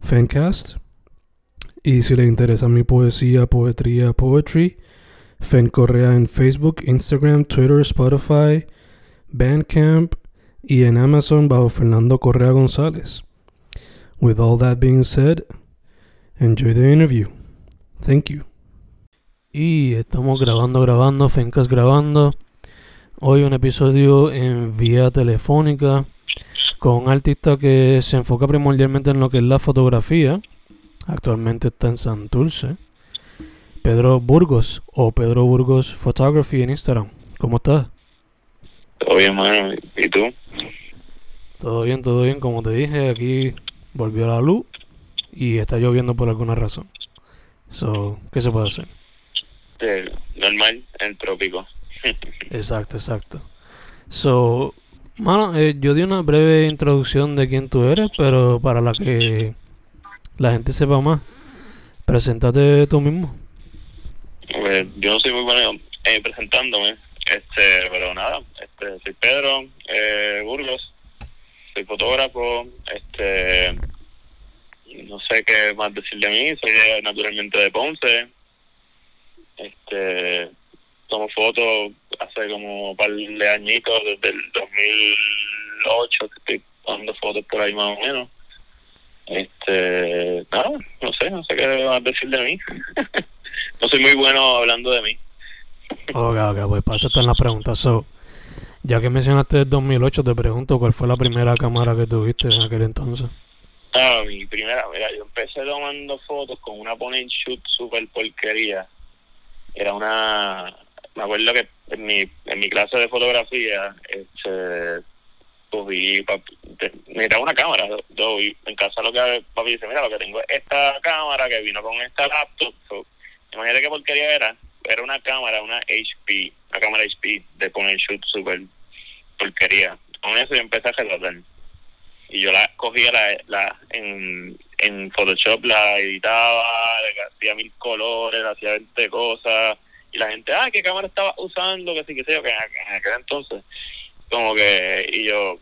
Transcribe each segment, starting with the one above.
Fancast. Y si le interesa mi poesía, poetría, poetry, Fen Correa en Facebook, Instagram, Twitter, Spotify, Bandcamp y en Amazon bajo Fernando Correa González. With all that being said, enjoy the interview. Thank you. Y estamos grabando, grabando, Fencas grabando. Hoy un episodio en vía telefónica con un artista que se enfoca primordialmente en lo que es la fotografía. Actualmente está en Santurce. Pedro Burgos o Pedro Burgos Photography en Instagram. ¿Cómo estás? Todo bien, mano. ¿Y tú? Todo bien, todo bien. Como te dije, aquí volvió la luz y está lloviendo por alguna razón. So, ¿qué se puede hacer? Eh, normal, el trópico. Exacto, exacto. So, mano, eh, yo di una breve introducción de quién tú eres, pero para la que la gente sepa más, preséntate tú mismo. Pues, yo no soy muy bueno eh, presentándome, este, pero nada, este, soy Pedro eh, Burgos, soy fotógrafo, este, no sé qué más decir de mí, soy naturalmente de Ponce, este, tomo fotos hace como un par de añitos, desde el 2008 que estoy tomando fotos por ahí más o menos. Este, nada, no sé, no sé qué más decir de mí. no soy muy bueno hablando de mí. Ok, ok, pues para eso están las preguntas. So, ya que mencionaste el 2008, te pregunto cuál fue la primera cámara que tuviste en aquel entonces. Ah, mi primera, mira, yo empecé tomando fotos con una point shoot super porquería. Era una, me acuerdo que en mi, en mi clase de fotografía, este, cogí, necesitaba una cámara, yo, y en casa lo que papi dice, mira, lo que tengo es esta cámara que vino con esta laptop. Imagínate qué porquería era, era una cámara, una HP, una cámara HP de point and shoot super porquería. Con eso yo empecé a relatar y yo la cogía la, la en, en Photoshop la editaba le hacía mil colores hacía 20 cosas y la gente ah qué cámara estaba usando que sí que sé yo que en aqu- en aquel entonces como que y yo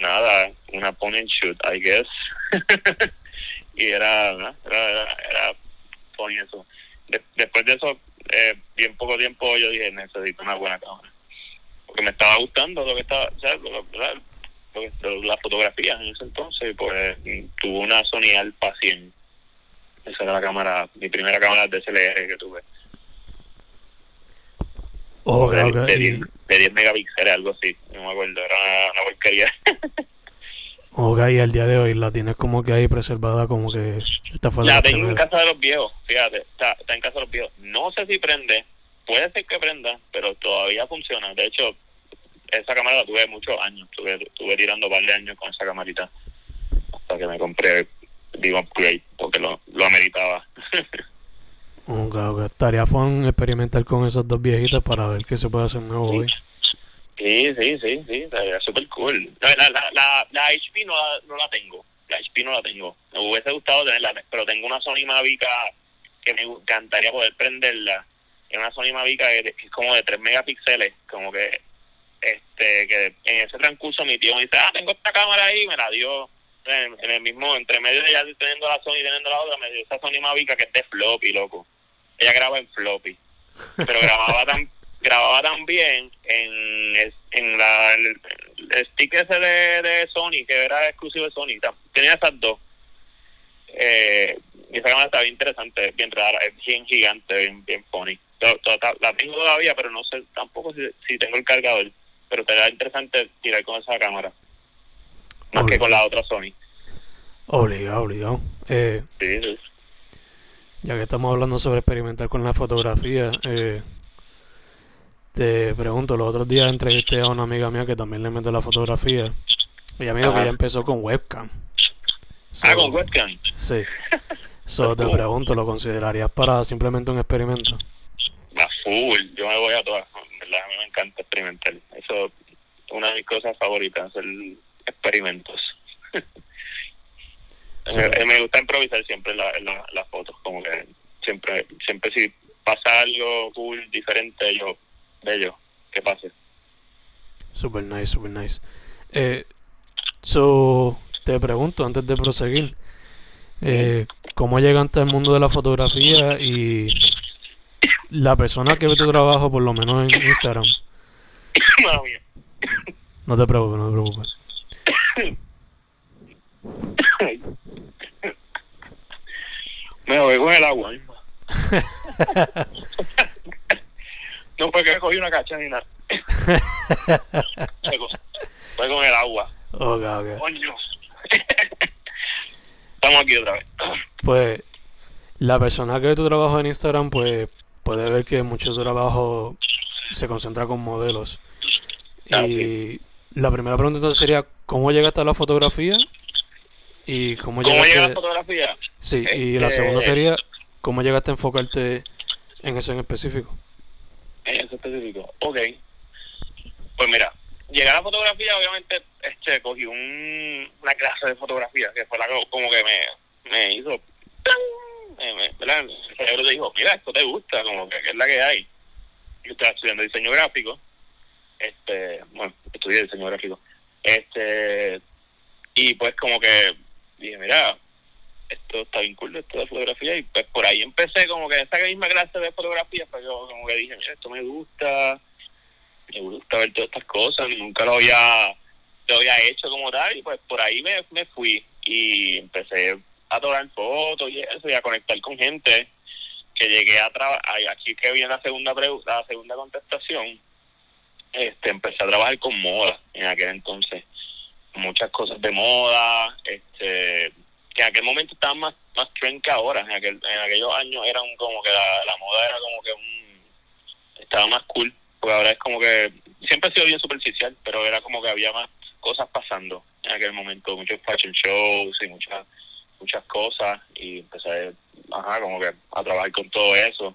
nada una point shoot I guess. Y era era era, era eso. De- después de eso eh, bien poco tiempo yo dije necesito una buena cámara porque me estaba gustando lo que estaba o sea, lo- lo- la fotografía en ese entonces pues mm, tuve una Sony Alpha 100 esa era la cámara mi primera cámara DSLR que tuve Ok, de, ok. de y- 10, de 10 megapíxeles algo así. No me acuerdo era una, una porquería. Ok, y al día de hoy la tienes como que ahí preservada, como que esta fue la la tengo en casa de los viejos fíjate está, está en casa de los viejos. No sé si prende puede ser que prenda pero todavía funciona. De hecho esa cámara la tuve muchos años tuve, tuve tirando un par de años con esa camarita hasta que me compré Big Upgrade porque lo, lo ameritaba Ok, ok. Estaría fun experimentar con esos dos viejitos para ver qué se puede hacer nuevo hoy. Sí, sí, sí, sí, estaría súper cool. La, la, la, la, HP no la, no la tengo, la HP no la tengo. Me hubiese gustado tenerla, pero tengo una Sony Mavic que me encantaría poder prenderla. Es una Sony Mavic que es como de 3 megapíxeles, como que este que en ese transcurso mi tío me dice, ah, tengo esta cámara ahí, me la dio en, el mismo, entre medio de ya teniendo la Sony y teniendo la otra, me dio esa Sony Mavic que es de floppy, loco. Ella graba en floppy, pero grababa tan grababa también en, el- en la, el, el stick ese de, de Sony, que era exclusivo de Sony. Tenía esas dos. eh, y esa cámara está bien interesante, bien rara, es bien gigante, bien, bien funny. Ta- La tengo todavía, pero no sé tampoco si, si tengo el cargador. Pero te da interesante tirar con esa cámara. Más que con la otra Sony. Obligado, obligado. Eh, Sí, sí. Ya que estamos hablando sobre experimentar con la fotografía, eh, te pregunto, los otros días entrevisté a una amiga mía que también le mete la fotografía. Y amigo que Ajá. ella empezó con webcam. Ah, So, con webcam. Sí. So, te pregunto, ¿lo considerarías para simplemente un experimento? Va full, yo me voy a todas. en ¿verdad? A mí me encanta experimentar. Eso es una de mis cosas favoritas, hacer experimentos. Me, me gusta improvisar siempre en la- la- las fotos, como que siempre, siempre si pasa algo cool, diferente, yo, bello, que pase. Super nice, super nice. Eh, so, te pregunto antes de proseguir, eh, ¿cómo llegaste al mundo de la fotografía y la persona que ve tu trabajo, por lo menos en Instagram? No te preocupes, no te preocupes. Me voy con el agua. misma. no fue que cogí una cacha ni nada. Fue con- el agua. Coño. Estamos aquí otra vez. Pues la persona que ve tu trabajo en Instagram, pues puede ver que mucho de tu trabajo se concentra con modelos. Ah, Y la primera pregunta entonces sería, ¿cómo llegaste a la fotografía? Y cómo ¿Cómo llegaste... llega la fotografía? Sí, y la Este- segunda sería, ¿cómo llegaste a enfocarte en eso en específico? En eso específico. Ok. Pues mira, llegar a la fotografía, obviamente, este, cogí un, una clase de fotografía que fue la que como que me, me hizo. me- ¿verdad? El cerebro te dijo, mira, esto te gusta, como que, que es la que hay. Yo estaba estudiando diseño gráfico. Este, bueno, estudié diseño gráfico. Este, y pues como que dije, mira, esto está bien cool, esto de fotografía, y pues por ahí empecé como que esa misma clase de fotografía, pues yo como que dije, mira, esto me gusta, me gusta ver todas estas cosas, nunca lo había, lo había hecho como tal, y pues por ahí me, me fui y empecé a tomar fotos y eso, y a conectar con gente, que llegué a trabajar, aquí que viene la segunda pregu- la segunda contestación, este empecé a trabajar con moda en aquel entonces, muchas cosas de moda, este que en aquel momento estaban más más trend que ahora. En aquel en aquellos años eran como que la, la moda era como que un estaba más cool porque ahora es como que siempre ha sido bien superficial pero era como que había más cosas pasando en aquel momento. Muchos fashion shows y muchas muchas cosas y empecé ajá como que a trabajar con todo eso.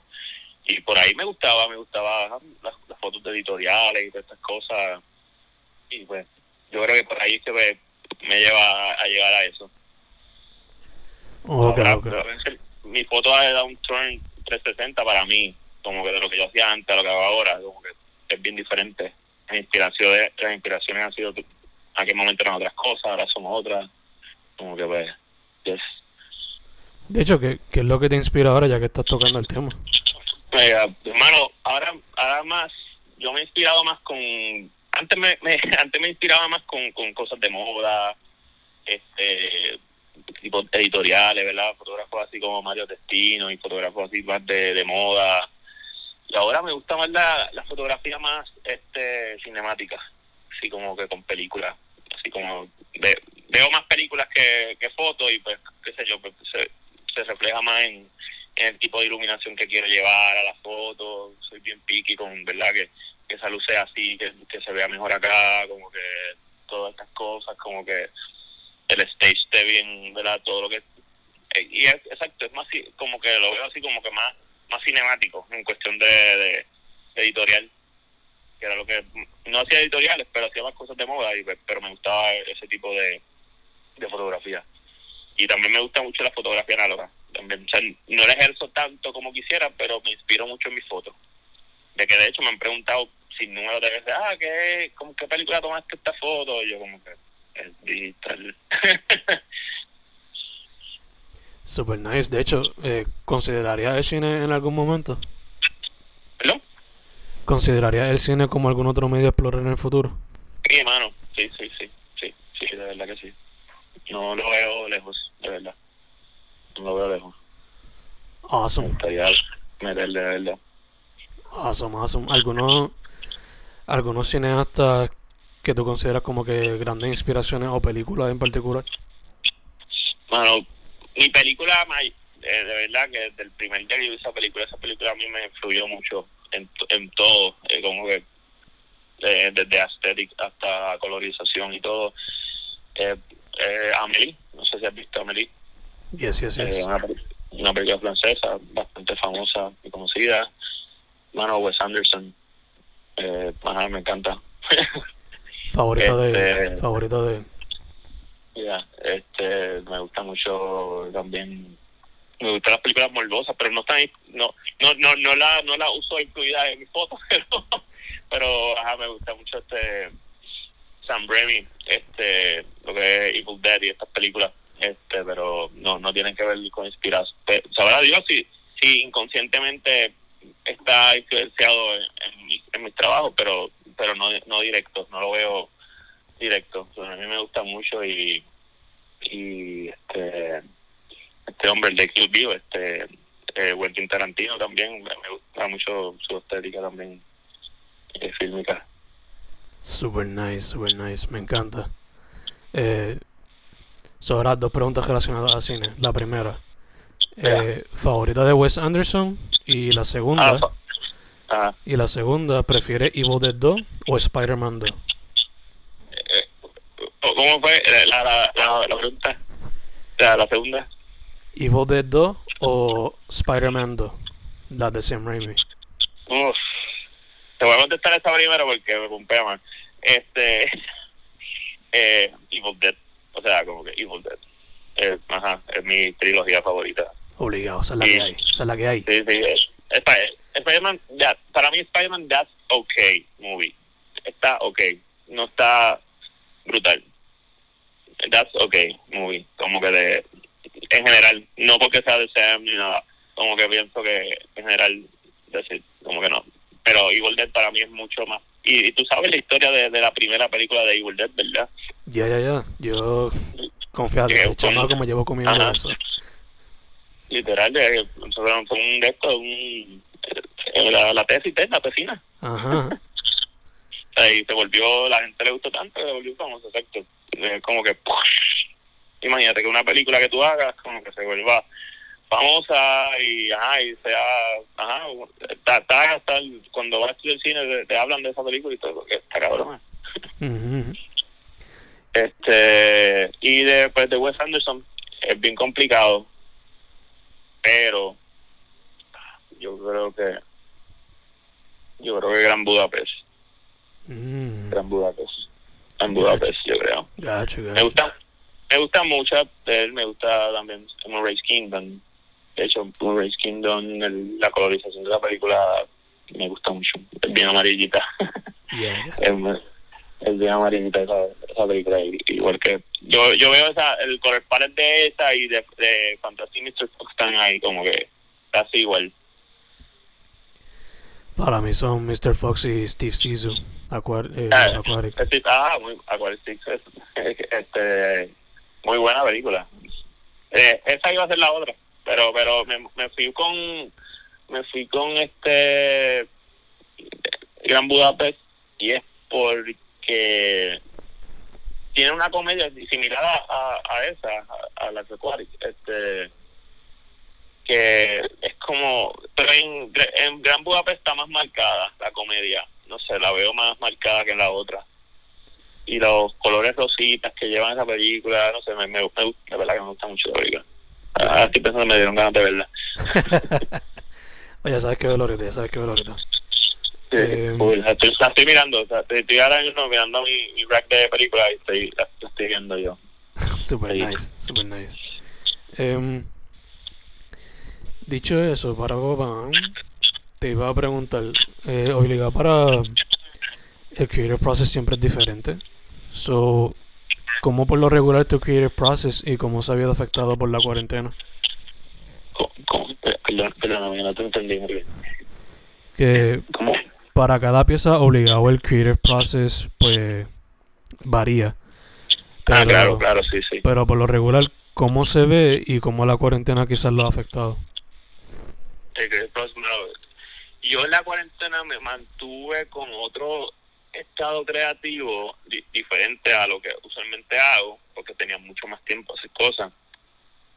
Y por ahí me gustaba me gustaba las, las fotos de editoriales y todas estas cosas. Y pues yo creo que por ahí que me, me lleva a, a llegar a eso Ok, Ahora, ok. pero a veces mi foto ha dado un turn 360 para mí, como que de lo que yo hacía antes a lo que hago ahora, como que es bien diferente. Las inspiraciones, las inspiraciones han sido, en aquel momento eran otras cosas, ahora son otras. Como que pues, yes. De hecho, ¿qué, qué es lo que te inspira ahora ya que estás tocando el tema? Eh, hermano, ahora, ahora más, yo me he inspirado más con, antes me, me- antes me inspiraba más con, con cosas de moda, este, tipo editoriales, ¿verdad? Fotógrafos así como Mario Testino y fotógrafos así más de, de moda. Y ahora me gusta más la, la fotografía más este cinemática, así como que con películas, así como ve- veo más películas que, que fotos y pues, qué sé yo, pues, se, se refleja más en, el tipo de iluminación que quiero llevar a la foto, soy bien picky con, ¿verdad? Que, que esa luz sea así, que, se vea mejor acá, como que todas estas cosas, como que el stage esté bien, ¿verdad? Todo lo que... eh, Y es, exacto, es más como que lo veo así como que más más cinemático en cuestión de, editorial, que era lo que... No hacía editoriales, pero hacía más cosas de moda, y, pero me gustaba ese tipo de, de fotografía. Y también me gusta mucho la fotografía análoga. También, no la ejerzo tanto como quisiera, pero me inspiro mucho en mis fotos. De que de hecho me han preguntado sin número de veces, ah, ¿qué, ¿con qué película tomaste esta foto? Y yo como que, es digital. Super nice. De hecho, eh, ¿considerarías el cine en algún momento? ¿Perdón? ¿Considerarías el cine como algún otro medio a explorar en el futuro? Sí, mano, sí, sí, sí, sí, sí, de verdad que sí. No lo veo lejos, de verdad. Me Awesome. gustaría meterle, de verdad. Awesome, awesome. ¿Algunos, algunos cineastas que tú consideras como que grandes inspiraciones o películas en particular? Bueno, mi película, eh, de verdad que desde el primer día que yo vi esa película, esa película a mí me influyó mucho en, en todo, eh, como que eh, desde aesthetic hasta colorización y todo. Eh, eh, Amélie, no sé si has visto Amélie, Yes, yes, yes. una película francesa bastante famosa y conocida. Mano, Wes Anderson, eh, ajá, me encanta. Favorita de este- favorita de este, me gusta mucho también, me gustan las películas morbosas, pero no están, no, no, no, no la, no la uso incluida en mis fotos, pero, pero, ajá, me gusta mucho este Sam Raimi, este, lo que es Evil Dead y estas películas, este, pero no, no tienen que ver con inspiración. Sabrá Dios si, si inconscientemente está influenciado en, mis, trabajos, pero, pero no, no directo, no lo veo directo. O a mí me gusta mucho y, y este este hombre el de Kill Bill, este eh, Quentin Tarantino también me gusta mucho su estética también eh, fílmica. super nice, super nice, me encanta. Eh, sobre dos preguntas relacionadas al cine. La primera, eh, favorita de Wes Anderson y la segunda, Ah, ah, y la segunda, ¿prefiere Evil Dead 2 o Spider-Man 2? eh, ¿Cómo fue la, la, la, la pregunta? La, la segunda. Evil Dead 2 o Spider-Man 2, la de Sam Raimi. Uf. Te voy a contestar esta primero porque me pompea más. Este. eh, Evil Dead. O sea, como que Evil Dead. Eh, ajá, es mi trilogía favorita. Obligado, esa es la que hay, esa es la que hay. Sí, sí. es- Spider-Man, para mí Spider-Man, that's okay movie. Está okay. No está brutal. That's okay movie. Como que de. En general, no porque sea de Sam ni nada. Como que pienso que en general, decir, como que no. Pero Evil Dead para mí es mucho más. Y, y tú sabes la historia de, de la primera película de Evil Dead, ¿verdad? Ya, ya, ya. Yo, confiado, como- chamaco me llevo comiendo Ajá. eso. Literal, de, fue un de estos, un, eh, la, la tesis, la tesina. Ajá. y se volvió, la gente le gustó tanto se volvió famoso, exacto. Como que, imagínate que una película que tú hagas, como que se vuelva famosa y, ajá, y sea, ajá, está, el- cuando vas al cine te, te hablan de esa película y todo, que está cabrón. Este, y después de Wes Anderson, es bien complicado, pero yo creo que, yo creo que Gran Budapest. Mm, Gran Budapest. En Budapest, yo creo. Me gusta, me gusta mucho él, me gusta también Moonrise Kingdom. De hecho, Moonrise Kingdom, el- la colorización de la película me gusta mucho. Es bien amarillita. Yeah, yeah. es, es bien amarillita esa, esa película. i- Igual que yo yo veo esa, el color palette de esa y de, de Fantasy Mr. Fox están ahí como que casi igual. Para mí son Mr. Fox y Steve Zissou. Aquar eh, Ah, Aquatic. es- ah, muy, Aquatic Six es, este, muy buena película. Eh, esa iba a ser la otra, pero pero me, me fui con me fui con este Gran Budapest y es porque tiene una comedia similar a, a, a esa, a, a la Aquatic, este que es como pero en, en Gran Budapest está más marcada la comedia no sé la veo más marcada que en la otra y los colores rositas que llevan esa película no sé me, me, me de verdad que me gusta mucho la película ahora estoy pensando me dieron ganas de verla Oye, ¿sabes qué? Ya sabes qué ahorita. Sí, Eh, cool. estoy, estoy mirando o sea, estoy, ahora mismo mirando mi, mi rack de películas y estoy, estoy viendo yo Super Sí. nice, super nice. Em, dicho eso, para Boban, te iba a preguntar, eh, obligado para el creative process siempre es diferente. So, ¿cómo por lo regular tu creative process y cómo se ha visto afectado por la cuarentena? ¿Cómo? Perdón, perdóname, no te entendí muy bien. Que ¿Cómo? Para cada pieza obligado el creative process pues varía. ah, Pero- claro, claro, sí, sí. Pero por lo regular, ¿cómo se ve y cómo la cuarentena quizás lo ha afectado? yo en la cuarentena me mantuve con otro estado creativo diferente a lo que usualmente hago, porque tenía mucho más tiempo a hacer cosas.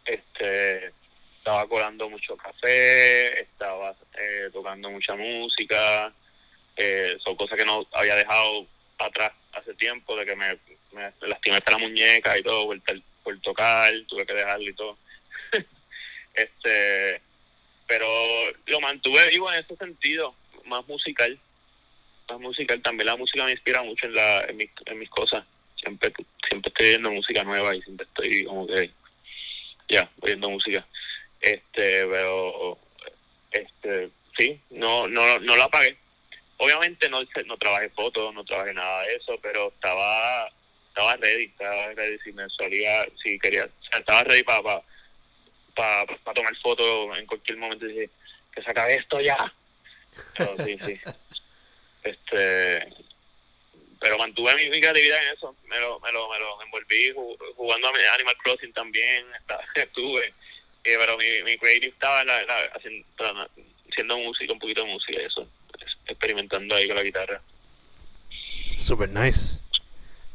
Este, estaba colando mucho café, estaba eh, tocando mucha música, eh, son cosas que no había dejado atrás hace tiempo, de que me, lastimé hasta la muñeca y todo, por, por tocar, tuve que dejarlo y todo. este pero lo mantuve vivo en ese sentido, más musical, más musical. También la música me inspira mucho en, la, en, mis, en mis cosas. Siempre, siempre estoy viendo música nueva y siempre estoy como que, ya, oyendo música. Este, pero, este, sí, no, no, no lo apagué. Obviamente no, no trabajé fotos, no trabajé nada de eso, pero estaba estaba ready, estaba ready si me salía, si quería, o sea, estaba ready para para pa tomar fotos en cualquier momento y decir que se acabe esto ya. Pero sí, sí. Este, pero mantuve mi, creatividad en eso. Me lo, me lo, me lo envolví jugando a Animal Crossing también. Estuve. Eh, pero mi, mi creative estaba la, haciendo, haciendo música, un poquito de música y eso. Experimentando ahí con la guitarra. Super nice.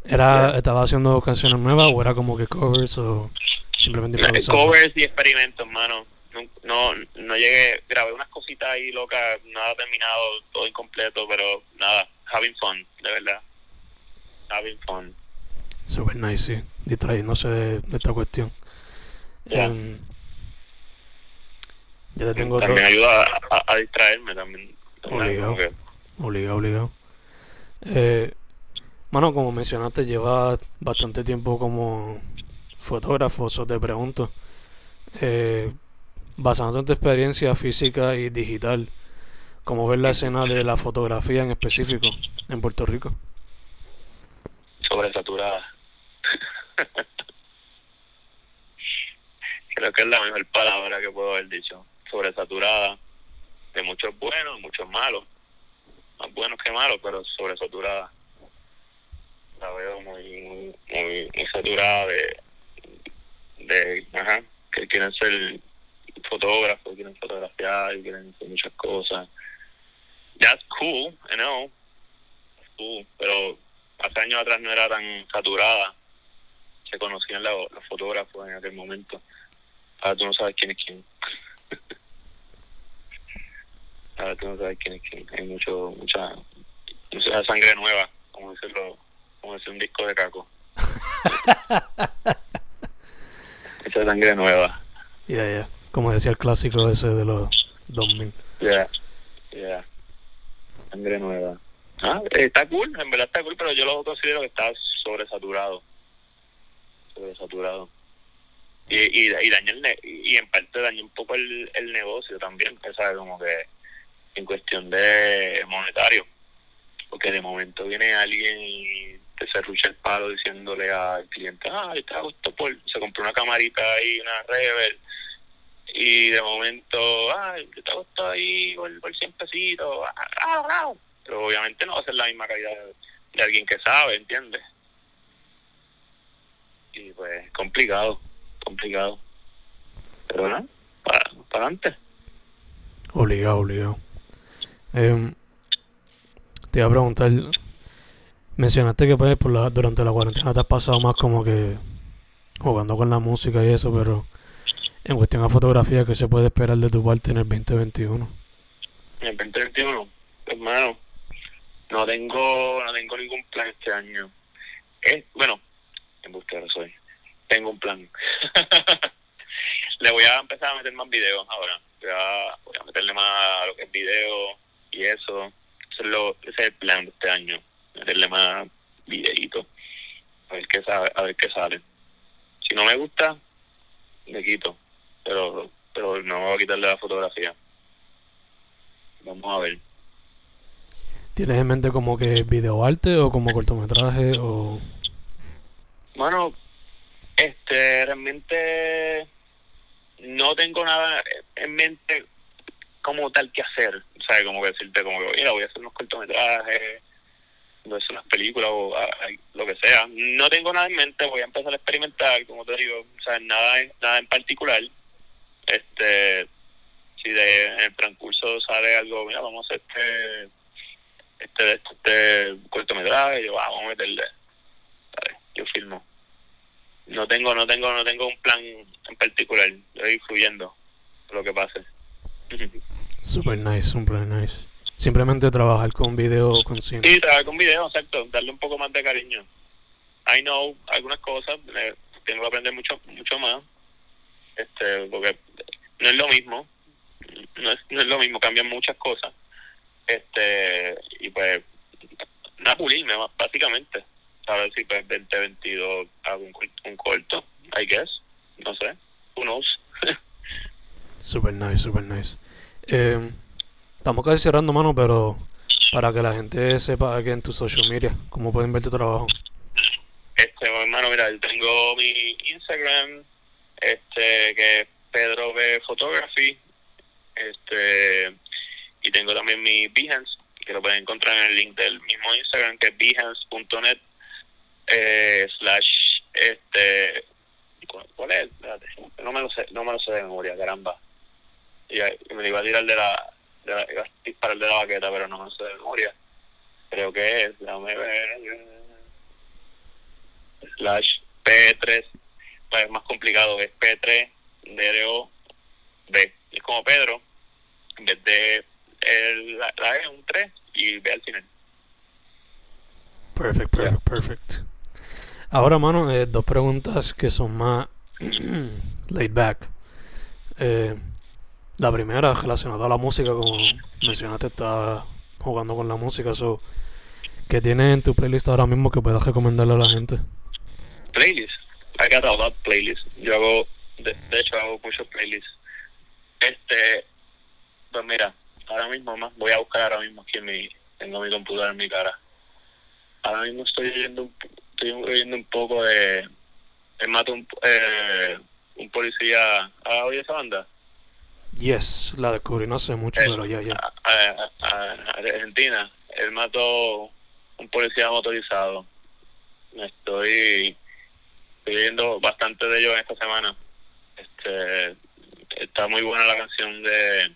Era, ¿Estaba haciendo canciones nuevas o era como que covers o...? Simplemente Covers y experimentos, mano. No, no, no llegué, grabé unas cositas ahí locas, nada terminado, todo incompleto, pero nada, having fun, de verdad. Having fun. Super nice, sí. Distrayéndose de, de esta cuestión. Em, ya te tengo También ayuda a, a, distraerme también. Obligado. Obligado, obligado. Eh, mano, como mencionaste, llevas bastante tiempo como fotógrafo, te pregunto, eh, basándote en tu experiencia física y digital, ¿cómo ves la escena de la fotografía en específico en Puerto Rico? Sobresaturada. Creo que es la mejor palabra que puedo haber dicho. Sobresaturada. De muchos buenos, muchos malos. Más buenos que malos, pero sobresaturada. La veo muy, muy, muy saturada de, de, ajá, que quieren ser fotógrafos, quieren fotografiar, quieren hacer muchas cosas. That's cool, I know. cool, pero hace años atrás no era tan saturada. Se conocían los, los fotógrafos en aquel momento. Ahora tú no sabes quién es quién. Ahora tú no sabes quién es quién. Hay mucho, mucha, mucha sangre nueva, como decirlo, como decir un disco de caco. Esa sangre nueva. Ya, yeah, ya. Yeah. Como decía el clásico ese de los 2000. Ya, yeah. ya. Sangre nueva. Ah, está cool, en verdad está cool, pero yo lo considero que está sobresaturado. Sobresaturado. Y, y, y daña el y en parte daña un poco el, el negocio también, ¿sabes? Como que en cuestión de monetario. Porque de momento viene alguien y te serrucha el palo diciéndole al cliente, ah, está gusto por, se compró una camarita ahí, una Rebel, y de momento, ah, está gusto ahí por, por 100 pesitos, ah, ah, ah, pero obviamente no va a ser la misma calidad de, alguien que sabe, ¿entiendes? Y pues, complicado, complicado. Pero no, para, para adelante. Obligado, obligado. Eh, te iba a preguntar, Mencionaste que pues, por la, durante la cuarentena te has pasado más como que jugando con la música y eso, pero en cuestión de fotografía, ¿qué se puede esperar de tu parte en el 2021? En el 2021, hermano, no tengo, no tengo ningún plan este año. Eh, bueno, en búsqueda soy. Tengo un plan. Le voy a empezar a meter más videos ahora. Voy a, voy a meterle más a lo que es video y eso. Eso es, lo, ese es el plan de este año meterle más videitos, a ver qué sabe, a ver qué sale. Si no me gusta, le quito, pero pero no voy a quitarle la fotografía. Vamos a ver. ¿Tienes en mente como que videoarte o como cortometraje o...? Bueno, este, realmente no tengo nada en mente como tal que hacer. Sea, como que decirte como que, mira, voy a hacer unos cortometrajes no es una película o lo que sea. No tengo nada en mente, voy a empezar a experimentar, como te digo, sea, nada, nada en particular. Este, si de, en el transcurso sale algo, mira, vamos a hacer este, este, este, este cortometraje, yo, ah, vamos a meterle, ¿sabes? yo filmo. No tengo, no tengo, no tengo un plan en particular, yo voy fluyendo lo que pase. Super nice, super nice. Simplemente trabajar con video con cine. Sí, trabajar con video, exacto, darle un poco más de cariño. I know algunas cosas, eh, tengo que aprender mucho mucho más, este porque no es lo mismo, no es, no es lo mismo, cambian muchas cosas. este Y pues, nada, pulirme, básicamente. A ver si pues 2022 hago un, un corto, I guess, no sé, who knows. Super nice, super nice. Eh, estamos casi cerrando, mano, pero para que la gente sepa que en tu social media, cómo pueden ver tu trabajo. Este, hermano, mira, yo tengo mi Instagram, este, que es Pedro B Photography, este, y tengo también mi Behance, que lo pueden encontrar en el link del mismo Instagram, que es behance.net, eh, slash, este, ¿cuál es? No me lo sé, no me lo sé de memoria, caramba. Y, y me iba a tirar de la, de la, iba a disparar de la baqueta, pero no me sé de memoria. Creo que es, déjame ver slash P3, pues es más complicado, es P3 DRO B. Es como Pedro, en vez de el, la, la E, un 3 y B al final. Perfect, perfect, perfect. Ahora, mano, eh, dos preguntas que son más laid back. Eh, la primera, relacionada a la música, como mencionaste, estás jugando con la música. So, ¿Qué tienes en tu playlist ahora mismo que puedas recomendarle a la gente? Playlist. I got a lot. Yo hago, de, de hecho, hago muchos playlists. Este, pues mira, ahora mismo más, voy a buscar ahora mismo aquí en mi, tengo mi computadora en mi cara. Ahora mismo estoy oyendo un, estoy oyendo un poco de, el mato un, eh, un policía, ¿ah, oye esa banda? Yes, la descubrí no hace mucho, pero ya, ya. a- a- a- Argentina, él mató un policía motorizado. Estoy, viendo bastante de ellos en esta semana. Este, está muy buena la canción de,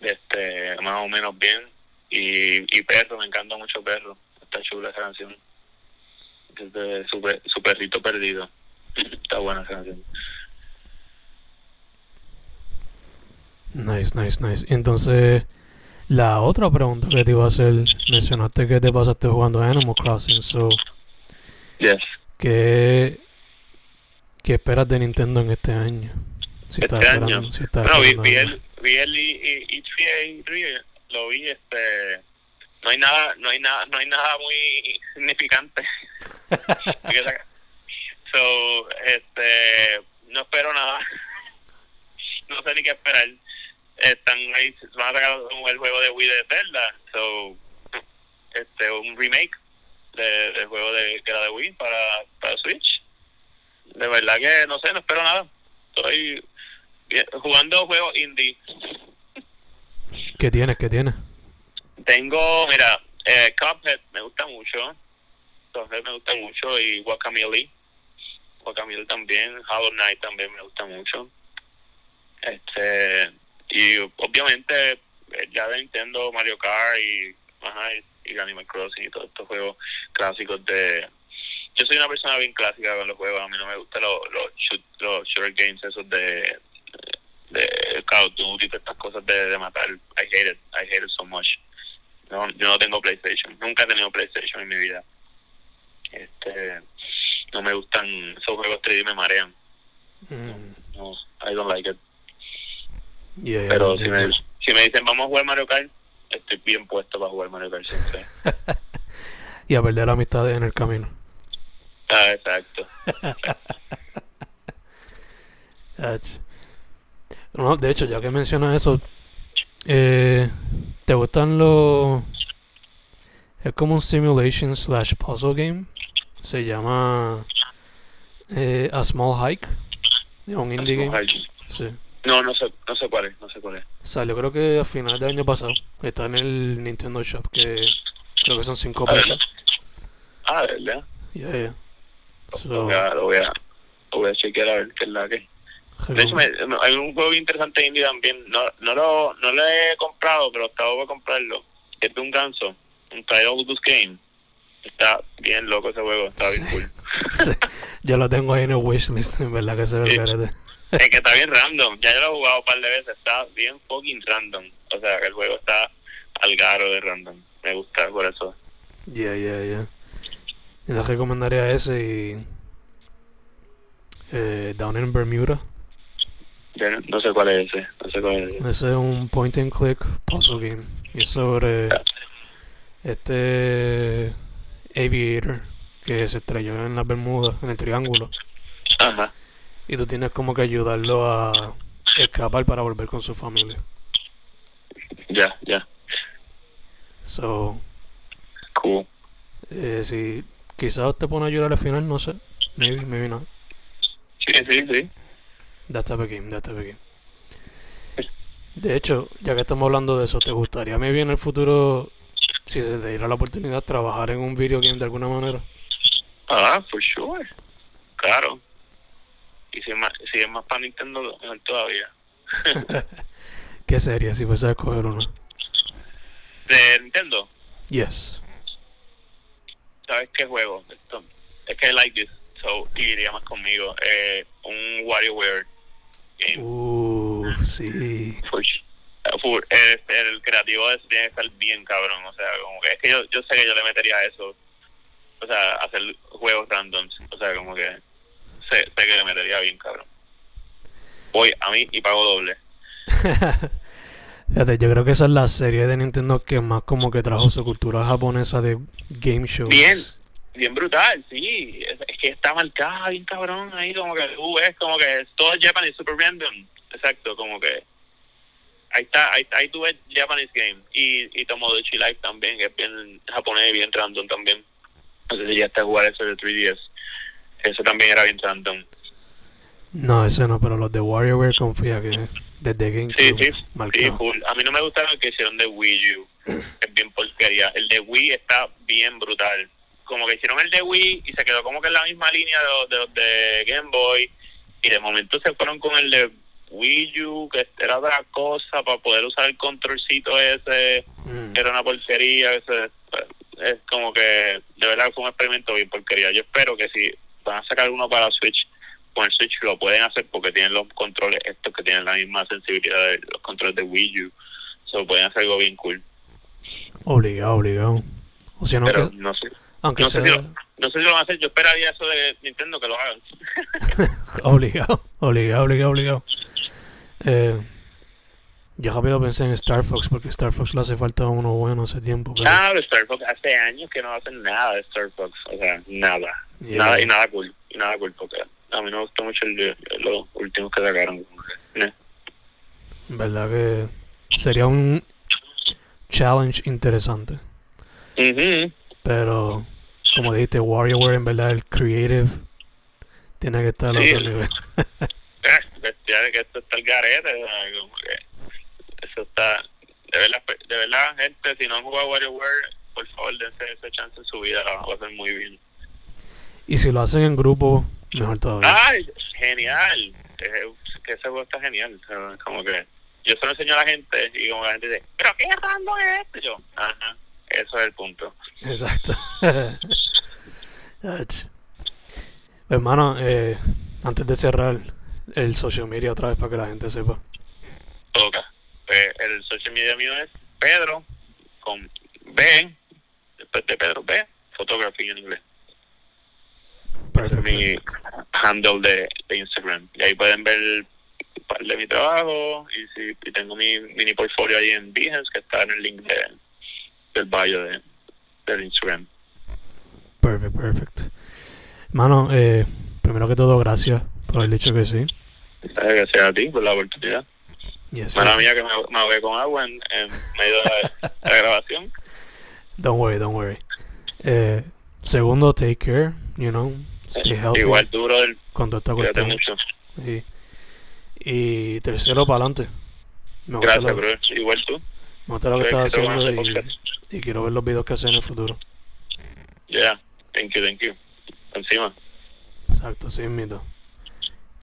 de este, más o menos bien. Y, y Perro, me encanta mucho Perro. Está chula esa canción. Es de su, su perrito perdido. Está buena esa canción. Nice, nice, nice. Entonces, la otra pregunta que te iba a hacer, mencionaste que te pasaste jugando Animal Crossing, so, Yes. ¿qué, qué esperas de Nintendo en este año? Si estás Este esperando, año. si estás Bueno, vi, vi el, vi el y Tree- Tree, lo vi, este, no hay nada, no hay nada, no hay nada muy significante. So, este, no espero nada, no sé ni qué esperar. Están ahí, van a sacar el juego de Wii de Zelda, so, este, un remake de- del juego de que era de Wii para, para Switch. De verdad que no sé, no espero nada. Estoy bien- jugando juegos indie. ¿Qué tienes? ¿Qué tienes? Tengo, mira, eh, Cuphead me gusta mucho. Cuphead me gusta mucho y Guacamole. Guacamole también. Hollow Knight también me gusta mucho. Este, y obviamente eh, ya de Nintendo, Mario Kart y, ajá, y, y Animal Crossing y todos estos juegos clásicos de... Yo soy una persona bien clásica con los juegos. A mí no me gustan los, los, shoot, los shooter games esos de de Call of Duty, todas estas cosas de, de matar. I hate it. I hate it so much. No, yo no tengo PlayStation. Nunca he tenido PlayStation en mi vida. Este, no me gustan esos juegos 3D, me marean. Mm, No, I don't like it. Yeah, yeah, Pero si me, si me dicen vamos a jugar Mario Kart, estoy bien puesto para jugar Mario Kart siempre. y a perder amistades en el camino. Ah, exacto. No, de hecho, ya que mencionas eso, eh, ¿te gustan los... Es como un simulation slash puzzle game. Se llama eh, A Small Hike. Es un indie game. Sí. No, no sé, no sé cuál es, no sé cuál es. Salió creo que a finales del año pasado. Está en el Nintendo Shop que creo que son 5 A ver. pesos. Ah, verdad. Yeah, yeah. Lo voy a, lo voy a, lo voy a chequear a ver qué es la que. De hecho, me- hay un juego bien interesante indie también. No, no, lo, no lo he comprado, pero estaba por comprarlo. Es de un ganso. Un Tidal Goose Game. Está bien loco ese juego. Está bien Sí. cool. Sí, Yo lo tengo ahí en el wishlist, en verdad que se ve el Sí. Es que está bien random. Ya yo lo he jugado un par de veces. Está bien fucking random. O sea, que el juego está al garo de random. Me gusta por eso. Yeah, yeah, yeah. Yo les recomendaría ese y. Eh, Down in Bermuda. No sé cuál es ese. No sé cuál es ese. Ese es un point and click puzzle game. Y es sobre este aviator que se estrelló en las Bermudas, en el triángulo. Ajá. Y tú tienes como que ayudarlo a escapar para volver con su familia. Ya, ya. So, Cool. eh, si quizás te pone a llorar al final, no sé. Maybe, maybe not. Sí, sí, sí. That type of game, that type of game. De hecho, ya que estamos hablando de eso, ¿te gustaría maybe en el futuro, si se te diera la oportunidad, trabajar en un video game de alguna manera? Ah, for sure. Claro. Y si es más, si es más para Nintendo, mejor todavía. ¿Qué sería si fuese a escoger uno? De Nintendo, Yes. ¿sabes qué juego? Esto, es que I like this, so iría más conmigo. Eh, un WarioWare game. Uh, sí. For eh, for- el, el creativo de eso tiene que estar bien cabrón. O sea, como que es que yo, yo sé que yo le metería a eso. O sea, hacer juegos randoms. O sea, como que sé, sé que le metería bien cabrón. Voy a mí y pago doble. Fíjate, yo creo que esa es la serie de Nintendo que más como que trajo su cultura japonesa de game shows. Bien, bien brutal, sí. Es, es que está marcada bien cabrón ahí, como que tú ves, como que es todo Japanese, super random. Exacto, como que ahí está, ahí, ahí tú ves Japanese Game. Y, y Tomodachi Life también, que es bien japonés y bien random también. No sé si ya está a jugar eso de 3DS. Eso también era bien random. No, ese no, pero los de WarioWare confía que desde GameCube Sí, sí, sí. A mí no me gustaron el que hicieron de Wii U. Es bien porquería. El de Wii está bien brutal. Como que hicieron el de Wii y se quedó como que en la misma línea de los de, de Game Boy. Y de momento se fueron con el de Wii U, que era otra cosa, para poder usar el controlcito ese. Mm. Era una porquería. Ese, es como que, de verdad, fue un experimento bien porquería. Yo espero que si van a sacar uno para Switch, con el Switch lo pueden hacer porque tienen los controles estos que tienen la misma sensibilidad de los controles de Wii U. So, pueden hacer algo bien cool. Obligado, obligado. O sea, no, Pero que, no sé. aunque No sé, si lo, no sé si lo van a hacer. Yo esperaría eso de Nintendo que lo hagan. obligado, obligado, obligado, obligado. Eh, yo rápido pensé en Star Fox porque Star Fox le hace falta uno bueno hace tiempo. Pero, de Star Fox. Hace años que no hacen nada de Star Fox. O sea, nada. Yeah. Nada y nada cool. Y nada cool porque a mí no me gustó mucho el, los últimos que sacaron. eh. verdad que sería un challenge interesante. Pero, como dijiste, WarioWare en verdad el creative tiene que estar a Sí. otro nivel. Bestia de que esto está el garete, como que eso está, de verdad, de verdad, gente, si no han jugado WarioWare, por favor dense esa chance en su vida, la van a pasar muy bien. Y si lo hacen en grupo, mejor todavía. ¡Ay! Genial, Eh, que ese juego está genial, como que yo se lo enseño a la gente y como la gente dice, ¿pero qué random es esto? Yo, ajá, eso es el punto. Exacto. Hermano, eh, antes de cerrar el social media otra vez para que la gente sepa. Toca. El social media mío es Pedro, con B, después de Pedro B, photography en inglés. Perfecto. mi handle de, de Instagram. Y ahí pueden ver un par de mi trabajo y, si, y tengo mi mini portfolio ahí en Behance que está en el link de, del bio de, del Instagram. Perfect, perfect. Mano, eh, primero que todo, gracias por haber dicho que sí. Gracias a ti por la oportunidad. Yes, Mala mía que me, me ahogué con agua en, en medio de la, la grabación. Don't worry, don't worry. Eh, segundo, take care, you know, stay healthy Igual tú, brother. esta Cuídate cuestión. mucho. Y, y tercero, para adelante. Me gusta, Gracias, lo, brother. Igual tú. me gusta lo que estás haciendo y, y quiero ver los videos que haces en el futuro. Yeah. Thank you, thank you. Encima. Exacto, sí, mito.